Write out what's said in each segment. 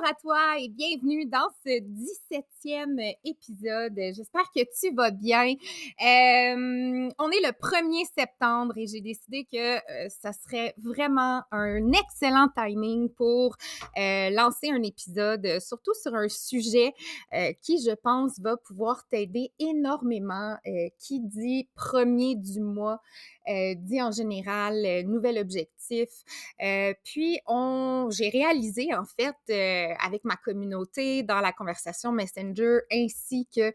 bonjour à toi et bienvenue dans ce 17e épisode. J'espère que tu vas bien. Euh, on est le 1er septembre et j'ai décidé que euh, ça serait vraiment un excellent timing pour euh, lancer un épisode, surtout sur un sujet euh, qui, je pense, va pouvoir t'aider énormément. Qui dit premier du mois, euh, dit en général euh, nouvel objectif. Euh, puis, j'ai réalisé, en fait, avec ma communauté, dans la conversation Messenger, ainsi que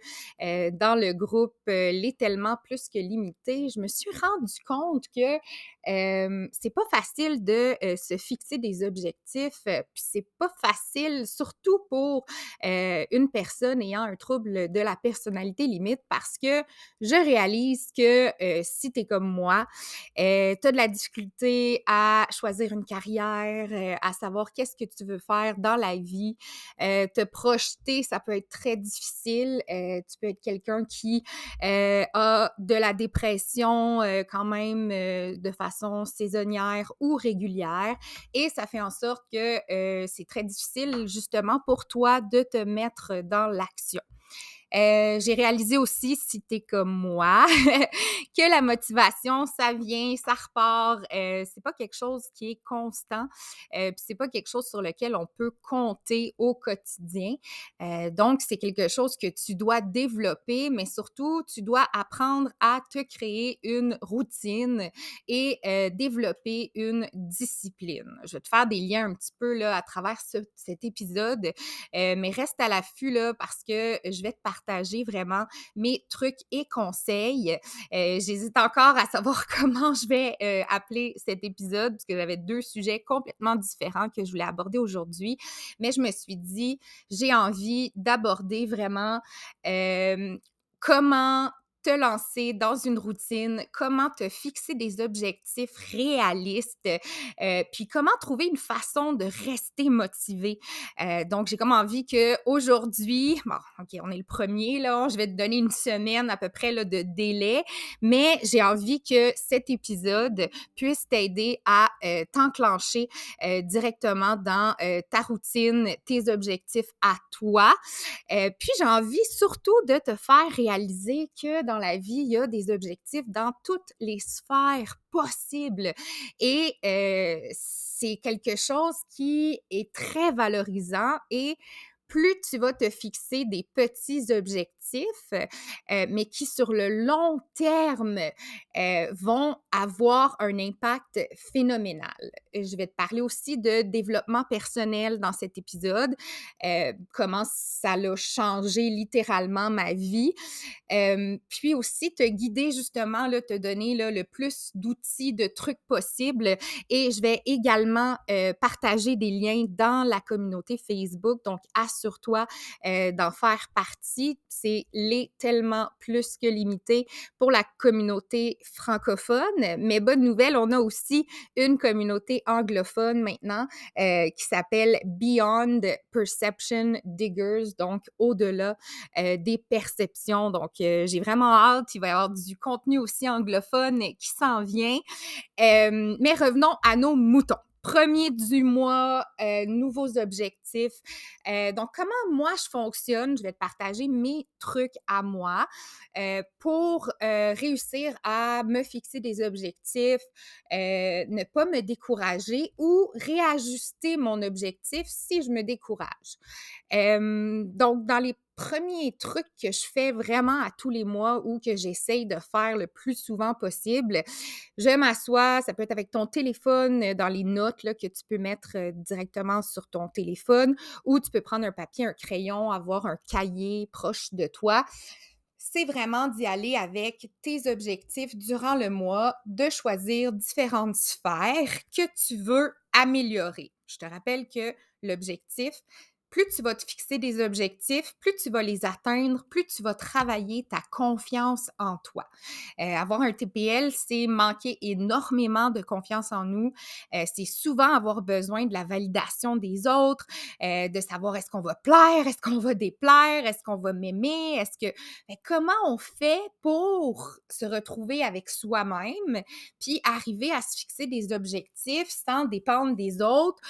dans le groupe Les Tellement Plus que Limité, je me suis rendu compte que c'est pas facile de se fixer des objectifs, puis c'est pas facile, surtout pour une personne ayant un trouble de la personnalité limite, parce que je réalise que si tu es comme moi, euh, tu as de la difficulté à choisir une carrière, euh, à savoir qu'est-ce que tu veux faire dans la vie, euh, te projeter, ça peut être très difficile. Tu peux être quelqu'un qui a de la dépression quand même de façon saisonnière ou régulière et ça fait en sorte que c'est très difficile justement pour toi de te mettre dans l'action. Euh, j'ai réalisé aussi, si tu es comme moi, que la motivation, ça vient, ça repart. Euh, c'est pas quelque chose qui est constant. Euh, puis c'est pas quelque chose sur lequel on peut compter au quotidien. Euh, donc, c'est quelque chose que tu dois développer, mais surtout, tu dois apprendre à te créer une routine et euh, développer une discipline. Je vais te faire des liens un petit peu là, à travers ce- cet épisode, mais reste à l'affût là, parce que je vais te partager vraiment mes trucs et conseils. Euh, J'hésite encore à savoir comment je vais euh, appeler cet épisode, parce que j'avais deux sujets complètement différents que je voulais aborder aujourd'hui. Mais je me suis dit, j'ai envie d'aborder vraiment euh, comment te lancer dans une routine, comment te fixer des objectifs réalistes, euh, puis comment trouver une façon de rester motivé? Euh, donc, j'ai comme envie que aujourd'hui, bon, ok, on est le premier là, je vais te donner une semaine à peu près là, de délai, mais j'ai envie que cet épisode puisse t'aider à euh, t'enclencher directement dans ta routine, tes objectifs à toi. Puis j'ai envie surtout de te faire réaliser que dans la vie, il y a des objectifs dans toutes les sphères possibles. Et euh, c'est quelque chose qui est très valorisant et plus tu vas te fixer des petits objectifs, euh, mais qui sur le long terme euh, vont avoir un impact phénoménal. Je vais te parler aussi de développement personnel dans cet épisode, euh, comment ça a changé littéralement ma vie, euh, puis aussi te guider justement, te donner le plus d'outils, de trucs possibles. Et je vais également euh, partager des liens dans la communauté Facebook. Donc, assure-toi euh, d'en faire partie. C'est les tellement plus que limité pour la communauté francophone. Mais bonne nouvelle, on a aussi une communauté anglophone maintenant euh, qui s'appelle Beyond Perception Diggers, donc au-delà euh, des perceptions. Donc, euh, j'ai vraiment hâte. Il va y avoir du contenu aussi anglophone qui s'en vient. Mais revenons à nos moutons. Premier du mois, nouveaux objectifs. Euh, donc, comment moi je fonctionne? Je vais te partager mes trucs à moi euh, pour euh, réussir à me fixer des objectifs, ne pas me décourager ou réajuster mon objectif si je me décourage. Donc, dans les premiers trucs que je fais vraiment à tous les mois ou que j'essaye de faire le plus souvent possible, je m'assois, ça peut être avec ton téléphone dans les notes là, que tu peux mettre directement sur ton téléphone ou tu peux prendre un papier, un crayon, avoir un cahier proche de toi c'est vraiment d'y aller avec tes objectifs durant le mois, de choisir différentes sphères que tu veux améliorer. Je te rappelle que l'objectif, plus tu vas te fixer des objectifs, plus tu vas les atteindre, plus tu vas travailler ta confiance en toi. Euh, avoir un TPL, c'est manquer énormément de confiance en nous. Euh, c'est souvent avoir besoin de la validation des autres, euh, de savoir est-ce qu'on va plaire, est-ce qu'on va déplaire, est-ce qu'on va m'aimer, est-ce que... Mais comment on fait pour se retrouver avec soi-même, puis arriver à se fixer des objectifs sans dépendre des autres,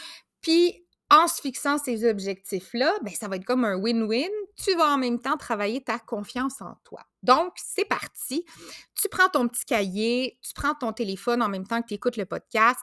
puis en se fixant ces objectifs-là, ben, ça va être comme un win-win. Tu vas en même temps travailler ta confiance en toi. Donc, c'est parti. Tu prends ton petit cahier, tu prends ton téléphone en même temps que tu écoutes le podcast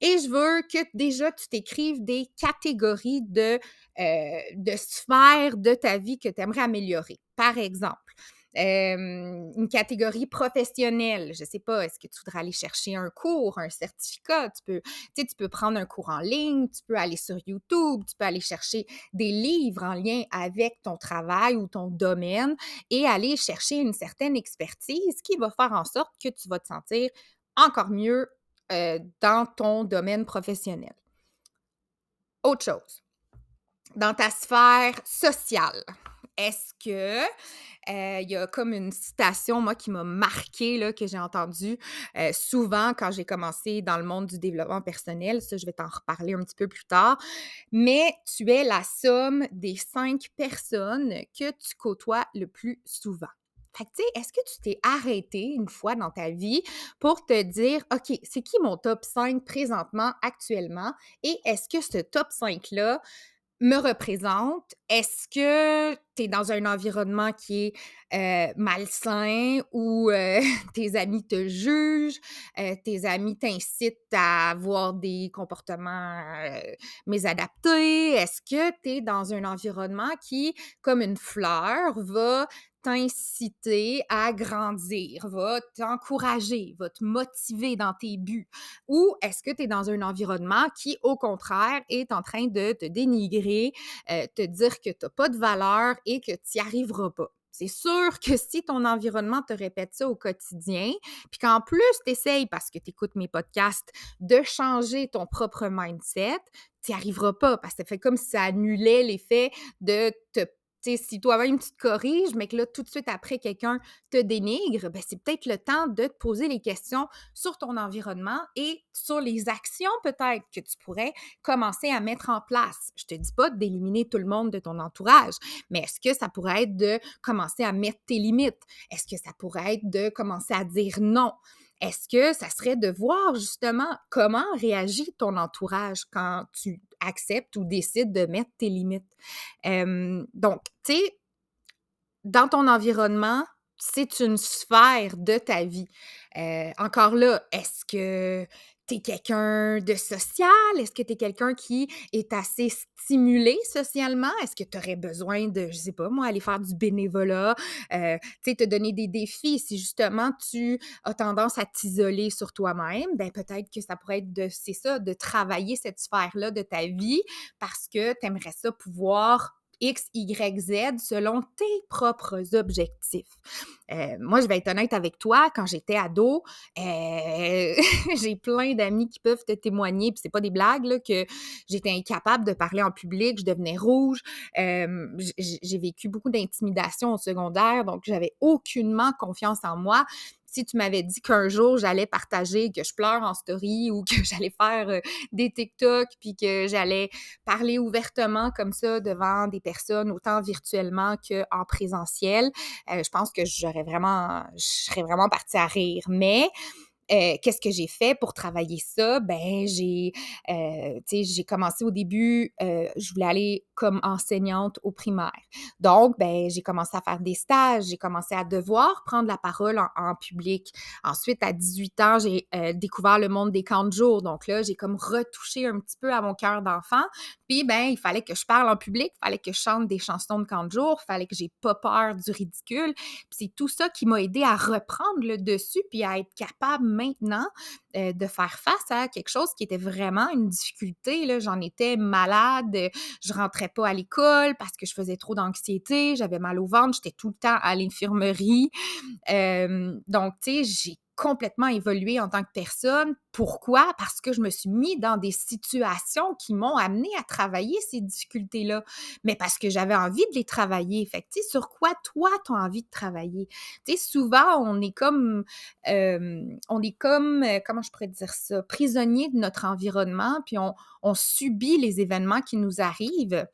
et je veux que déjà tu t'écrives des catégories de, euh, de sphères de ta vie que tu aimerais améliorer. Par exemple, une catégorie professionnelle. Je ne sais pas, est-ce que tu voudrais aller chercher un cours, un certificat? Tu peux, tu peux prendre un cours en ligne, tu peux aller sur YouTube, tu peux aller chercher des livres en lien avec ton travail ou ton domaine et aller chercher une certaine expertise qui va faire en sorte que tu vas te sentir encore mieux dans ton domaine professionnel. Autre chose, dans ta sphère sociale, est-ce que euh, il y a comme une citation, moi, qui m'a marqué, là, que j'ai entendue euh, souvent quand j'ai commencé dans le monde du développement personnel. Ça, je vais t'en reparler un petit peu plus tard. Mais tu es la somme des cinq personnes que tu côtoies le plus souvent. Fait que, tu sais, est-ce que tu t'es arrêté une fois dans ta vie pour te dire, OK, c'est qui mon top 5 présentement, actuellement? Et est-ce que ce top 5-là, me représente? Est-ce que tu es dans un environnement qui est malsain euh, tes amis te jugent, tes amis t'incitent à avoir des comportements mésadaptés? Est-ce que tu es dans un environnement qui, comme une fleur, va t'inciter à grandir, va t'encourager, va te motiver dans tes buts? Ou est-ce que tu es dans un environnement qui, au contraire, est en train de te dénigrer, euh, te dire que tu n'as pas de valeur et que tu n'y arriveras pas? C'est sûr que si ton environnement te répète ça au quotidien, puis qu'en plus tu essayes, parce que tu écoutes mes podcasts, de changer ton propre mindset, tu n'y arriveras pas parce que ça fait comme si ça annulait l'effet de te si toi-même tu te corriges, mais que là, tout de suite après, quelqu'un te dénigre, ben, c'est peut-être le temps de te poser les questions sur ton environnement et sur les actions peut-être que tu pourrais commencer à mettre en place. Je te dis pas d'éliminer tout le monde de ton entourage, mais est-ce que ça pourrait être de commencer à mettre tes limites? Est-ce que ça pourrait être de commencer à dire non? Est-ce que ça serait de voir justement comment réagit ton entourage quand tu acceptes ou décides de mettre tes limites? donc, tu sais, dans ton environnement, c'est une sphère de ta vie. Encore là, est-ce que tu quelqu'un de social? Est-ce que tu es quelqu'un qui est assez stimulé socialement? Est-ce que tu besoin de, je sais pas moi, aller faire du bénévolat, euh, tu sais, te donner des défis? Si justement tu as tendance à t'isoler sur toi-même, ben peut-être que ça pourrait être de, c'est ça, de travailler cette sphère-là de ta vie parce que tu aimerais ça pouvoir X, Y, Z selon tes propres objectifs. Euh, moi, je vais être honnête avec toi, quand j'étais ado, euh, j'ai plein d'amis qui peuvent te témoigner, puis c'est pas des blagues, que j'étais incapable de parler en public, je devenais rouge, euh, j'ai vécu beaucoup d'intimidation au secondaire, donc j'avais aucunement confiance en moi si tu m'avais dit qu'un jour j'allais partager, que je pleure en story ou que j'allais faire euh, des TikTok, puis que j'allais parler ouvertement comme ça devant des personnes, autant virtuellement qu'en présentiel, euh, je pense que j'aurais vraiment, je vraiment partie à rire. Mais euh, qu'est-ce que j'ai fait pour travailler ça? Ben, j'ai, euh, j'ai commencé au début, euh, je voulais aller comme enseignante au primaire. Donc, ben, j'ai commencé à faire des stages, j'ai commencé à devoir prendre la parole en, public. Ensuite, à 18 ans, j'ai découvert le monde des camps de jour. Donc là, j'ai comme retouché un petit peu à mon cœur d'enfant. Puis, ben, il fallait que je parle en public, il fallait que je chante des chansons de camp de jour, il fallait que j'ai pas peur du ridicule. Puis c'est tout ça qui m'a aidé à reprendre le dessus puis à être capable maintenant euh, de faire face à quelque chose qui était vraiment une difficulté. J'en étais malade, je rentrais pas à l'école parce que je faisais trop d'anxiété, j'avais mal au ventre, j'étais tout le temps à l'infirmerie. Euh, donc, tu sais, j'ai complètement évolué en tant que personne. Pourquoi? Parce que je me suis mis dans des situations qui m'ont amené à travailler ces difficultés-là, mais parce que j'avais envie de les travailler. Fait que, sur quoi toi, tu as envie de travailler? Tu sais, souvent, on est comme, euh, on est comme, euh, comment je pourrais dire ça, prisonnier de notre environnement, puis on subit les événements qui nous arrivent.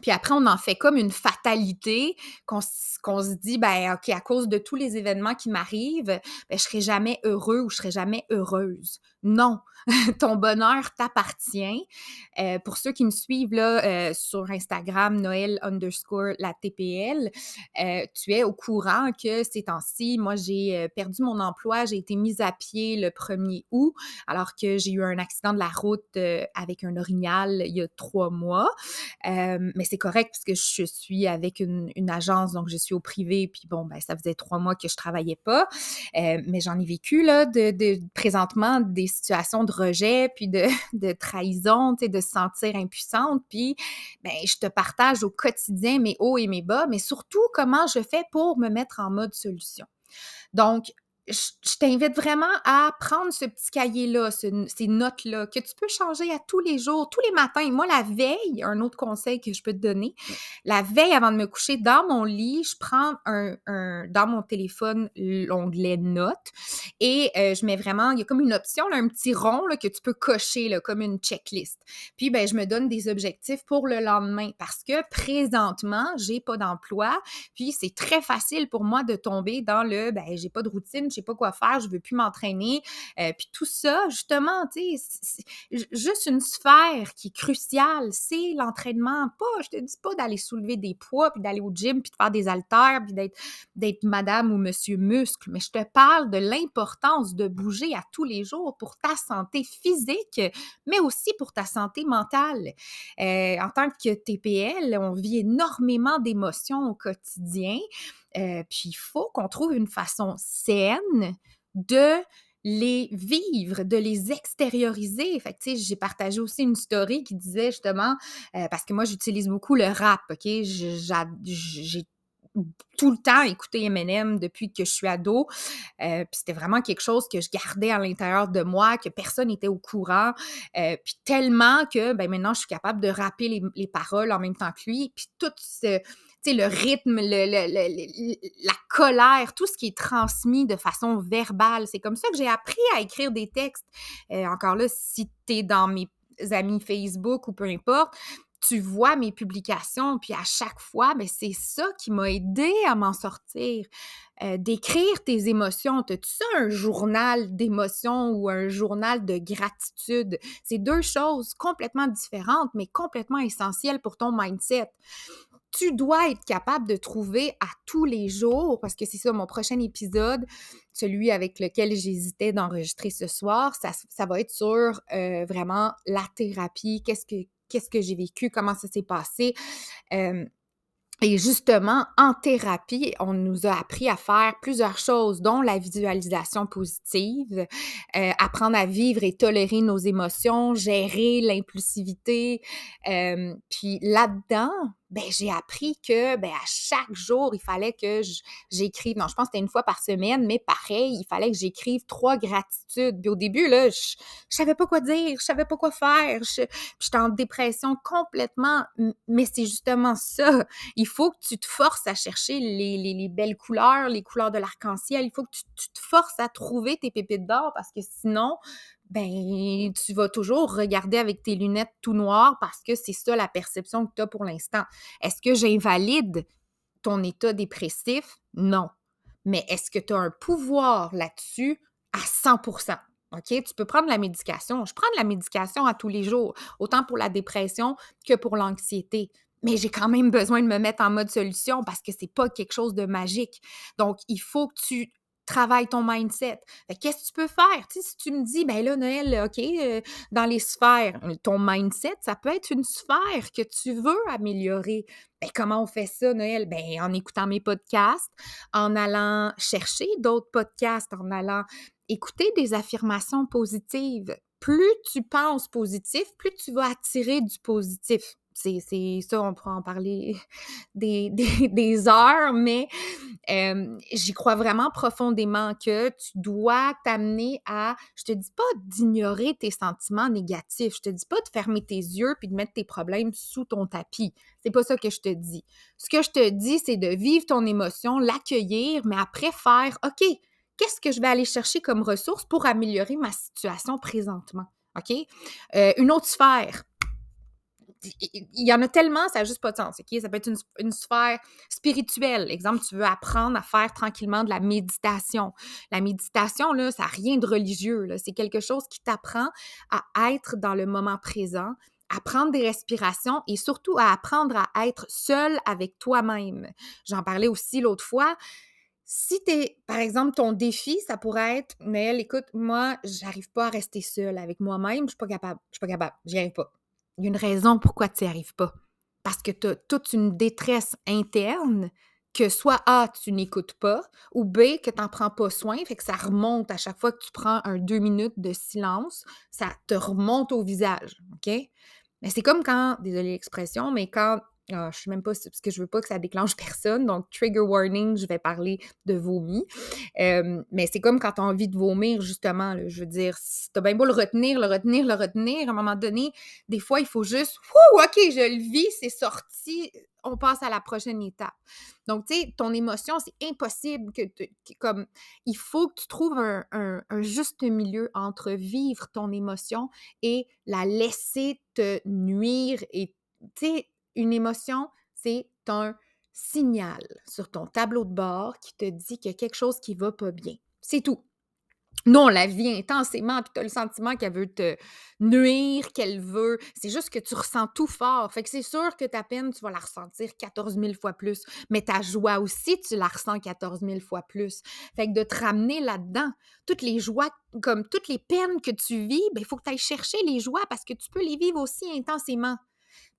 Puis après, on en fait comme une fatalité qu'on se dit, ben OK, à cause de tous les événements qui m'arrivent, ben, je serai jamais heureux ou je serai jamais heureuse. Non, ton bonheur t'appartient. Euh, pour ceux qui me suivent là, euh, sur Instagram, Noël underscore la TPL, euh, tu es au courant que ces temps-ci, moi, j'ai perdu mon emploi, j'ai été mise à pied le 1er août, alors que j'ai eu un accident de la route avec un orignal il y a trois mois. mais c'est correct parce que je suis avec une, agence, donc je suis au privé, puis bon, ben, ça faisait trois mois que je travaillais pas. mais j'en ai vécu là, de, présentement des situations de rejet, puis de, de trahison, tu sais, de se sentir impuissante. Puis, ben, je te partage au quotidien mes hauts et mes bas, mais surtout comment je fais pour me mettre en mode solution. Donc, je, t'invite vraiment à prendre ce petit cahier-là, ces notes-là, que tu peux changer à tous les jours, tous les matins. Moi, la veille, un autre conseil que je peux te donner, la veille avant de me coucher dans mon lit, je prends un, dans mon téléphone l'onglet notes et euh, je mets vraiment, il y a comme une option, un petit rond là, que tu peux cocher là, comme une checklist. Puis, ben, je me donne des objectifs pour le lendemain parce que présentement, j'ai pas d'emploi, puis c'est très facile pour moi de tomber dans le, ben, j'ai pas de routine, sais pas quoi faire, je veux plus m'entraîner. Euh, puis tout ça, justement, tu sais, juste une sphère qui est cruciale, c'est l'entraînement. Pas, je te dis pas d'aller soulever des poids, puis d'aller au gym, puis de faire des haltères, puis d'être, d'être madame ou monsieur muscle, mais je te parle de l'importance de bouger à tous les jours pour ta santé physique, mais aussi pour ta santé mentale. Euh, en tant que TPL, on vit énormément d'émotions au quotidien. Euh, puis il faut qu'on trouve une façon saine de les vivre, de les extérioriser. Fait que, j'ai partagé aussi une story qui disait justement, euh, parce que moi, j'utilise beaucoup le rap, OK? J'ai tout le temps écouté Eminem depuis que je suis ado. Euh, puis c'était vraiment quelque chose que je gardais à l'intérieur de moi, que personne n'était au courant. puis tellement que ben, maintenant, je suis capable de rapper les, les, paroles en même temps que lui. Puis tout ce, le rythme, la colère, tout ce qui est transmis de façon verbale. C'est comme ça que j'ai appris à écrire des textes. Euh, encore là, si tu es dans mes amis Facebook ou peu importe, tu vois mes publications, puis à chaque fois, ben, c'est ça qui m'a aidé à m'en sortir. Euh, d'écrire tes émotions. As-tu ça un journal d'émotions ou un journal de gratitude? C'est deux choses complètement différentes, mais complètement essentielles pour ton mindset tu dois être capable de trouver à tous les jours, parce que c'est ça mon prochain épisode, celui avec lequel j'hésitais d'enregistrer ce soir, ça, ça, va être sur euh, vraiment la thérapie, qu'est-ce que, j'ai vécu, comment ça s'est passé. Euh, et justement, en thérapie, on nous a appris à faire plusieurs choses, dont la visualisation positive, euh, apprendre à vivre et tolérer nos émotions, gérer l'impulsivité. puis là-dedans, ben, j'ai appris que ben, à chaque jour, il fallait que j'écrive. Non, je pense que c'était une fois par semaine, mais pareil, il fallait que j'écrive trois gratitudes. Puis au début, là, je, je savais pas quoi dire, je savais pas quoi faire. J'étais en dépression complètement. Mais c'est justement ça. Il faut que tu te forces à chercher les, les, les belles couleurs, les couleurs de l'arc-en-ciel. Il faut que tu, tu te forces à trouver tes pépites d'or parce que sinon, ben, tu vas toujours regarder avec tes lunettes tout noires parce que c'est ça la perception que tu as pour l'instant. Est-ce que j'invalide ton état dépressif? Non. Mais est-ce que tu as un pouvoir là-dessus à 100% OK? Tu peux prendre la médication. Je prends de la médication à tous les jours, autant pour la dépression que pour l'anxiété. Mais j'ai quand même besoin de me mettre en mode solution parce que c'est pas quelque chose de magique. Donc, il faut que tu travaille ton mindset. Qu'est-ce que tu peux faire? si tu me dis, ben là, Noël, OK, euh, dans les sphères, euh, ton mindset, ça peut être une sphère que tu veux améliorer. Ben, comment on fait ça, Noël? Ben, en écoutant mes podcasts, en allant chercher d'autres podcasts, en allant écouter des affirmations positives. Plus tu penses positif, plus tu vas attirer du positif. C'est ça, on pourra en parler des, des, heures, mais j'y crois vraiment profondément que tu dois t'amener à, je te dis pas d'ignorer tes sentiments négatifs, je te dis pas de fermer tes yeux puis de mettre tes problèmes sous ton tapis. C'est pas ça que je te dis. Ce que je te dis, c'est de vivre ton émotion, l'accueillir, mais après faire, OK, qu'est-ce que je vais aller chercher comme ressource pour améliorer ma situation présentement? OK? Euh, une autre sphère, il y en a tellement, ça n'a juste pas de sens. Ça peut être une, sphère spirituelle. Exemple, tu veux apprendre à faire tranquillement de la méditation. La méditation, là, ça n'a rien de religieux. C'est quelque chose qui t'apprend à être dans le moment présent, à prendre des respirations et surtout à apprendre à être seul avec toi-même. J'en parlais aussi l'autre fois. Si es, par exemple, ton défi, ça pourrait être, mais écoute, moi, j'arrive pas à rester seule avec moi-même, je suis pas capable, je suis pas capable, j'y arrive pas. Il y a une raison pourquoi tu n'y arrives pas. Parce que tu as toute une détresse interne que soit A, tu n'écoutes pas, ou B, que tu n'en prends pas soin, fait que ça remonte à chaque fois que tu prends un deux minutes de silence, ça te remonte au visage, OK? Mais c'est comme quand, désolé l'expression, mais quand ah, je sais même pas parce que je veux pas que ça déclenche personne. Donc, trigger warning, je vais parler de vomi. mais c'est comme quand tu as envie de vomir, justement. je veux dire, si tu as bien beau le retenir, le retenir, le retenir, à un moment donné, des fois, il faut juste, Ouh, OK, je le vis, c'est sorti, on passe à la prochaine étape. Donc, tu sais, ton émotion, c'est impossible que, comme, il faut que tu trouves un, un juste milieu entre vivre ton émotion et la laisser te nuire et, tu sais, une émotion, c'est un signal sur ton tableau de bord qui te dit qu'il y a quelque chose qui va pas bien. C'est tout. Non, la vie intensément, puis tu as le sentiment qu'elle veut te nuire, qu'elle veut. C'est juste que tu ressens tout fort. Fait que c'est sûr que ta peine, tu vas la ressentir 14 000 fois plus. Mais ta joie aussi, tu la ressens 14 000 fois plus. Fait que de te ramener là-dedans, toutes les joies, comme toutes les peines que tu vis, il ben, faut que tu ailles chercher les joies parce que tu peux les vivre aussi intensément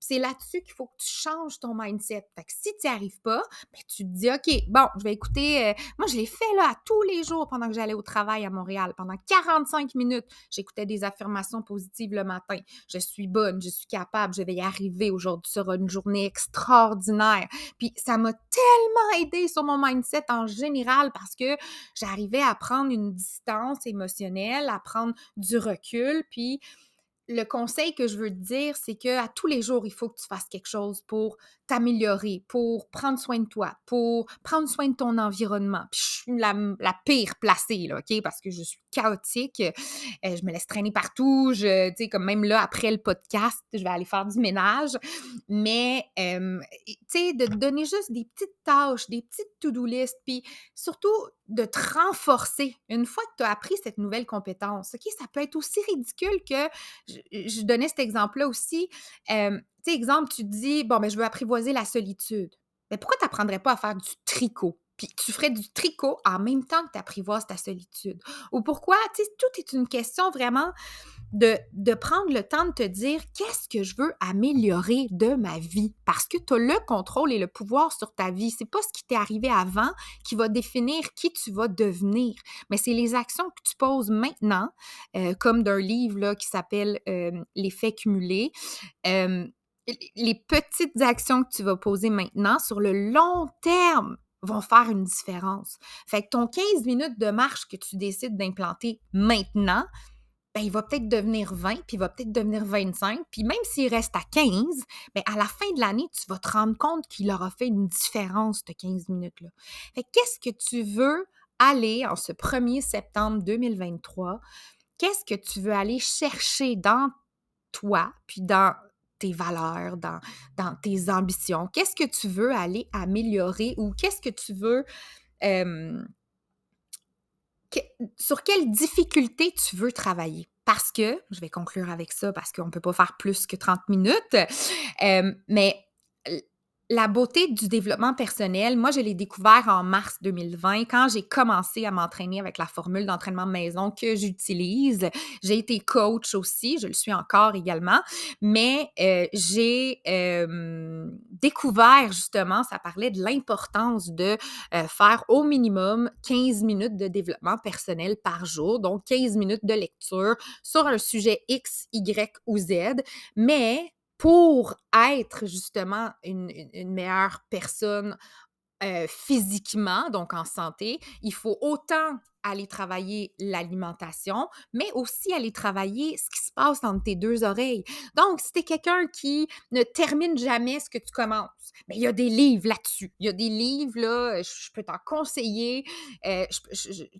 c'est là-dessus qu'il faut que tu changes ton mindset. Fait que si tu n'y arrives pas, ben, tu te dis, OK, bon, je vais écouter. Euh, moi, je l'ai fait là tous les jours pendant que j'allais au travail à Montréal. Pendant 45 minutes, j'écoutais des affirmations positives le matin. Je suis bonne, je suis capable, je vais y arriver. Aujourd'hui sera une journée extraordinaire. Puis ça m'a tellement aidé sur mon mindset en général parce que j'arrivais à prendre une distance émotionnelle, à prendre du recul. Puis le conseil que je veux te dire, c'est que à tous les jours, il faut que tu fasses quelque chose pour t'améliorer, pour prendre soin de toi, pour prendre soin de ton environnement. Puis je suis la, pire placée, là, OK? Parce que je suis chaotique. Euh, je me laisse traîner partout. Je, tu sais, comme même là, après le podcast, je vais aller faire du ménage. Mais, tu sais, de donner juste des petites tâches, des petites to-do list, puis surtout de te renforcer. Une fois que tu as appris cette nouvelle compétence, OK? Ça peut être aussi ridicule que, je, donnais cet exemple-là aussi, tu sais, exemple, tu dis, bon, ben, je veux apprivoiser la solitude. Mais pourquoi tu n'apprendrais pas à faire du tricot? Puis tu ferais du tricot en même temps que tu apprivoises ta solitude? Ou pourquoi, tu sais, tout est une question vraiment de, prendre le temps de te dire qu'est-ce que je veux améliorer de ma vie? Parce que tu as le contrôle et le pouvoir sur ta vie. C'est pas ce qui t'est arrivé avant qui va définir qui tu vas devenir, mais c'est les actions que tu poses maintenant, euh, comme d'un livre qui s'appelle euh, L'effet cumulé. Euh, les petites actions que tu vas poser maintenant sur le long terme vont faire une différence. Fait que ton 15 minutes de marche que tu décides d'implanter maintenant, ben, il va peut-être devenir 20, puis il va peut-être devenir 25, puis même s'il reste à 15, ben, à la fin de l'année, tu vas te rendre compte qu'il aura fait une différence, de 15 minutes-là. Fait qu'est-ce que tu veux aller en ce 1er septembre 2023? Qu'est-ce que tu veux aller chercher dans toi, puis dans valeurs, dans, dans tes ambitions? Qu'est-ce que tu veux aller améliorer ou qu'est-ce que tu veux... sur quelle difficulté tu veux travailler? Parce que, je vais conclure avec ça parce qu'on ne peut pas faire plus que 30 minutes, mais la beauté du développement personnel, moi, je l'ai découvert en mars 2020 quand j'ai commencé à m'entraîner avec la formule d'entraînement maison que j'utilise. J'ai été coach aussi, je le suis encore également, mais euh, j'ai euh, découvert justement, ça parlait de l'importance de euh, faire au minimum 15 minutes de développement personnel par jour, donc 15 minutes de lecture sur un sujet X, Y ou Z, mais pour être justement une, meilleure personne physiquement, donc en santé, il faut autant aller travailler l'alimentation, mais aussi aller travailler ce qui se passe entre tes deux oreilles. Donc, si tu es quelqu'un qui ne termine jamais ce que tu commences, mais ben, il y a des livres là-dessus. Il y a des livres, là, je, peux t'en conseiller. Euh,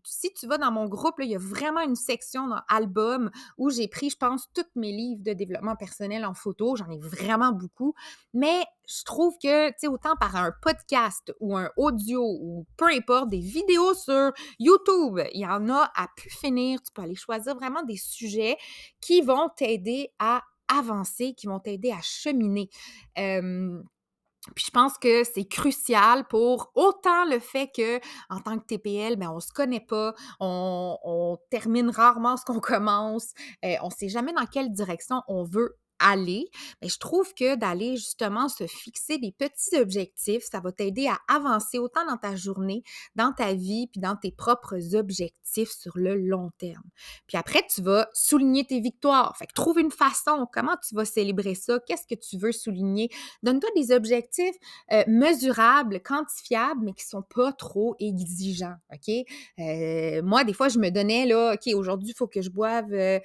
si tu vas dans mon groupe, il y a vraiment une section dans album où j'ai pris, je pense, tous mes livres de développement personnel en photo. J'en ai vraiment beaucoup. Mais je trouve que, tu sais, autant par un podcast ou un audio ou peu importe, des vidéos sur YouTube, il y en a à pu finir. Tu peux aller choisir vraiment des sujets qui vont t'aider à avancer, qui vont t'aider à cheminer. puis je pense que c'est crucial pour autant le fait que en tant que TPL, ben on se connaît pas, on, termine rarement ce qu'on commence, on sait jamais dans quelle direction on veut aller, mais je trouve que d'aller justement se fixer des petits objectifs, ça va t'aider à avancer autant dans ta journée, dans ta vie, puis dans tes propres objectifs sur le long terme. Puis après, tu vas souligner tes victoires. Fait que trouve une façon, comment tu vas célébrer ça, qu'est-ce que tu veux souligner? Donne-toi des objectifs euh, mesurables, quantifiables, mais qui sont pas trop exigeants, OK? Euh, moi, des fois, je me donnais, là, OK, aujourd'hui, il faut que je boive... Euh,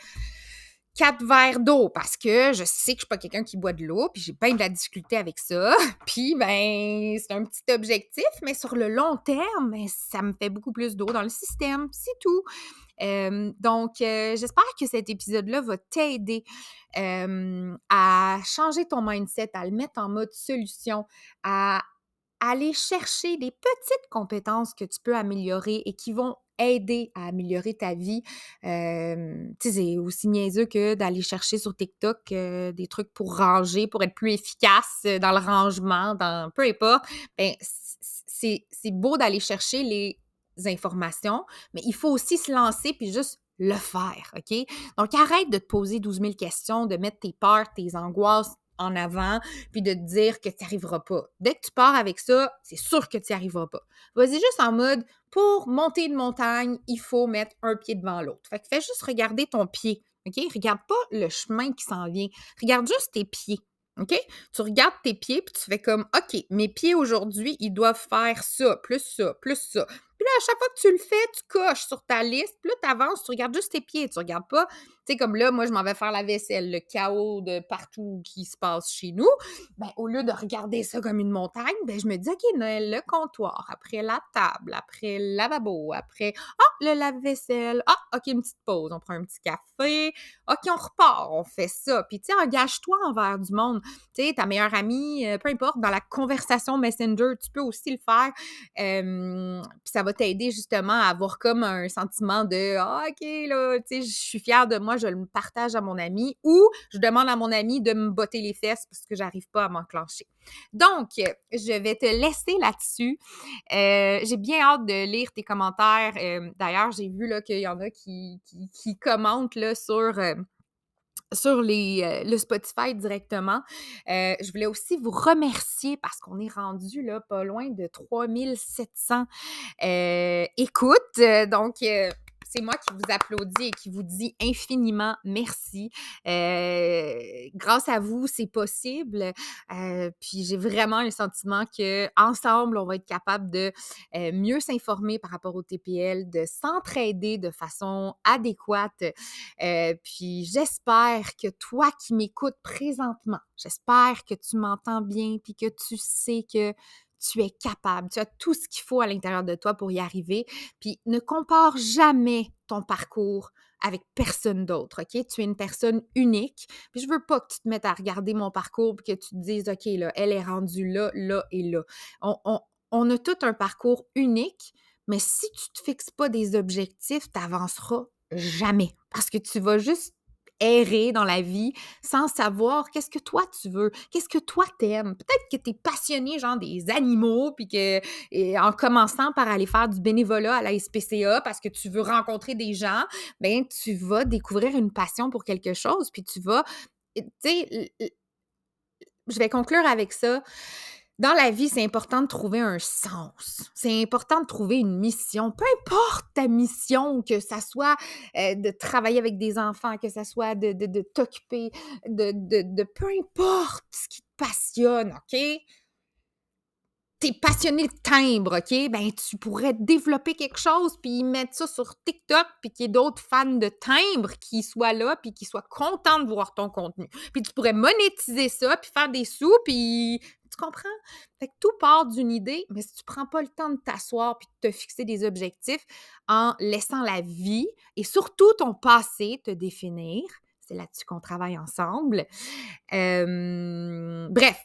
quatre verres d'eau parce que je sais que je suis pas quelqu'un qui boit de l'eau, puis j'ai pas de la difficulté avec ça. Puis, ben, c'est un petit objectif, mais sur le long terme, ben, ça me fait beaucoup plus d'eau dans le système, c'est tout. donc, euh, j'espère que cet épisode-là va t'aider à changer ton mindset, à le mettre en mode solution, à aller chercher des petites compétences que tu peux améliorer et qui vont aider à améliorer ta vie. c'est aussi niaiseux que d'aller chercher sur TikTok des trucs pour ranger, pour être plus efficace dans le rangement, dans peu importe. Ben, c'est beau d'aller chercher les informations, mais il faut aussi se lancer puis juste le faire, OK? Donc, arrête de te poser 12 000 questions, de mettre tes peurs, tes angoisses en avant, puis de te dire que tu n'y arriveras pas. Dès que tu pars avec ça, c'est sûr que tu n'y arriveras pas. Vas-y juste en mode, pour monter une montagne, il faut mettre un pied devant l'autre. Fait que fais juste regarder ton pied, OK? Regarde pas le chemin qui s'en vient. Regarde juste tes pieds. OK? Tu regardes tes pieds, puis tu fais comme, OK, mes pieds aujourd'hui, ils doivent faire ça, plus ça, plus ça. Puis là, à chaque fois que tu le fais, tu coches sur ta liste, puis là, tu avances, tu regardes juste tes pieds, tu regardes pas comme là, moi, je m'en vais faire la vaisselle, le chaos de partout qui se passe chez nous. Ben, au lieu de regarder ça comme une montagne, ben, je me dis, OK, Noël, le comptoir, après la table, après le lavabo, après, ah, le lave-vaisselle, ah, OK, une petite pause, on prend un petit café, OK, on repart, on fait ça. Puis, tu sais, engage-toi envers du monde. Tu sais, ta meilleure amie, euh, peu importe, dans la conversation Messenger, tu peux aussi le faire. puis, ça va t'aider justement à avoir comme un sentiment de, ah, OK, là, tu sais, je suis fière de moi, je le partage à mon ami ou je demande à mon ami de me botter les fesses parce que j'arrive pas à m'enclencher. Donc, je vais te laisser là-dessus. Euh, j'ai bien hâte de lire tes commentaires. Euh, d'ailleurs, j'ai vu qu'il y en a qui, qui, commentent sur euh, le Spotify directement. je voulais aussi vous remercier parce qu'on est rendu là pas loin de 3700 écoutes. Donc, c'est moi qui vous applaudis et qui vous dis infiniment merci. Euh, grâce à vous, c'est possible. Euh, puis j'ai vraiment le sentiment que ensemble, on va être capable de euh, mieux s'informer par rapport au TPL, de s'entraider de façon adéquate. puis j'espère que toi qui m'écoutes présentement, j'espère que tu m'entends bien puis que tu sais que tu es capable, tu as tout ce qu'il faut à l'intérieur de toi pour y arriver. Puis ne compare jamais ton parcours avec personne d'autre, OK? Tu es une personne unique. Puis je veux pas que tu te mettes à regarder mon parcours et que tu te dises, OK, là, elle est rendue là, là et là. On, on a tout un parcours unique, mais si tu te fixes pas des objectifs, tu n'avanceras jamais parce que tu vas juste errer dans la vie sans savoir qu'est-ce que toi tu veux, qu'est-ce que toi t'aimes. Peut-être que tu es passionné genre des animaux puis que en commençant par aller faire du bénévolat à la SPCA parce que tu veux rencontrer des gens, ben tu vas découvrir une passion pour quelque chose puis tu vas tu sais je vais conclure avec ça dans la vie, c'est important de trouver un sens. C'est important de trouver une mission. Peu importe ta mission, que ça soit euh, de travailler avec des enfants, que ça soit de, de, t'occuper, de, de, peu importe ce qui te passionne, OK? T'es passionné de timbre, OK? Ben, tu pourrais développer quelque chose, puis mettre ça sur TikTok, puis qu'il y ait d'autres fans de timbre qui soient là, puis qui soient contents de voir ton contenu. Puis tu pourrais monétiser ça, puis faire des sous, puis tu comprends? Fait que tout part d'une idée, mais si tu prends pas le temps de t'asseoir puis de te fixer des objectifs en laissant la vie et surtout ton passé te définir, c'est là-dessus qu'on travaille ensemble. bref,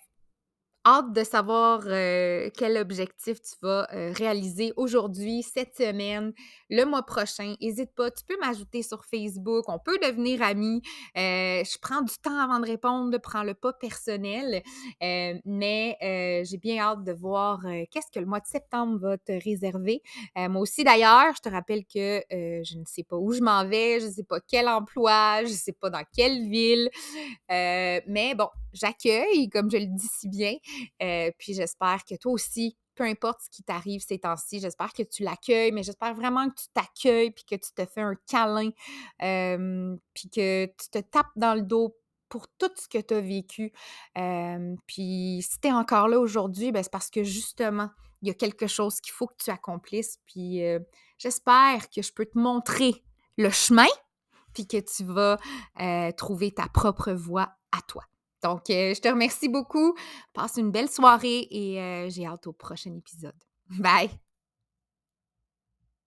hâte de savoir euh, quel objectif tu vas euh, réaliser aujourd'hui, cette semaine, le mois prochain. N'hésite pas, tu peux m'ajouter sur Facebook, on peut devenir amis. Euh, je prends du temps avant de répondre, prends le pas personnel, mais j'ai bien hâte de voir qu'est-ce que le mois de septembre va te réserver. moi aussi, d'ailleurs, je te rappelle que je ne sais pas où je m'en vais, je ne sais pas quel emploi, je ne sais pas dans quelle ville, mais bon, j'accueille, comme je le dis si bien. Euh, puis j'espère que toi aussi, peu importe ce qui t'arrive ces temps-ci, j'espère que tu l'accueilles, mais j'espère vraiment que tu t'accueilles, puis que tu te fais un câlin, puis que tu te tapes dans le dos pour tout ce que tu as vécu. puis si tu es encore là aujourd'hui, ben, c'est parce que justement, il y a quelque chose qu'il faut que tu accomplisses. Puis j'espère que je peux te montrer le chemin, puis que tu vas trouver ta propre voie à toi. Donc, euh, je te remercie beaucoup. Passe une belle soirée et euh, j'ai hâte au prochain épisode. Bye!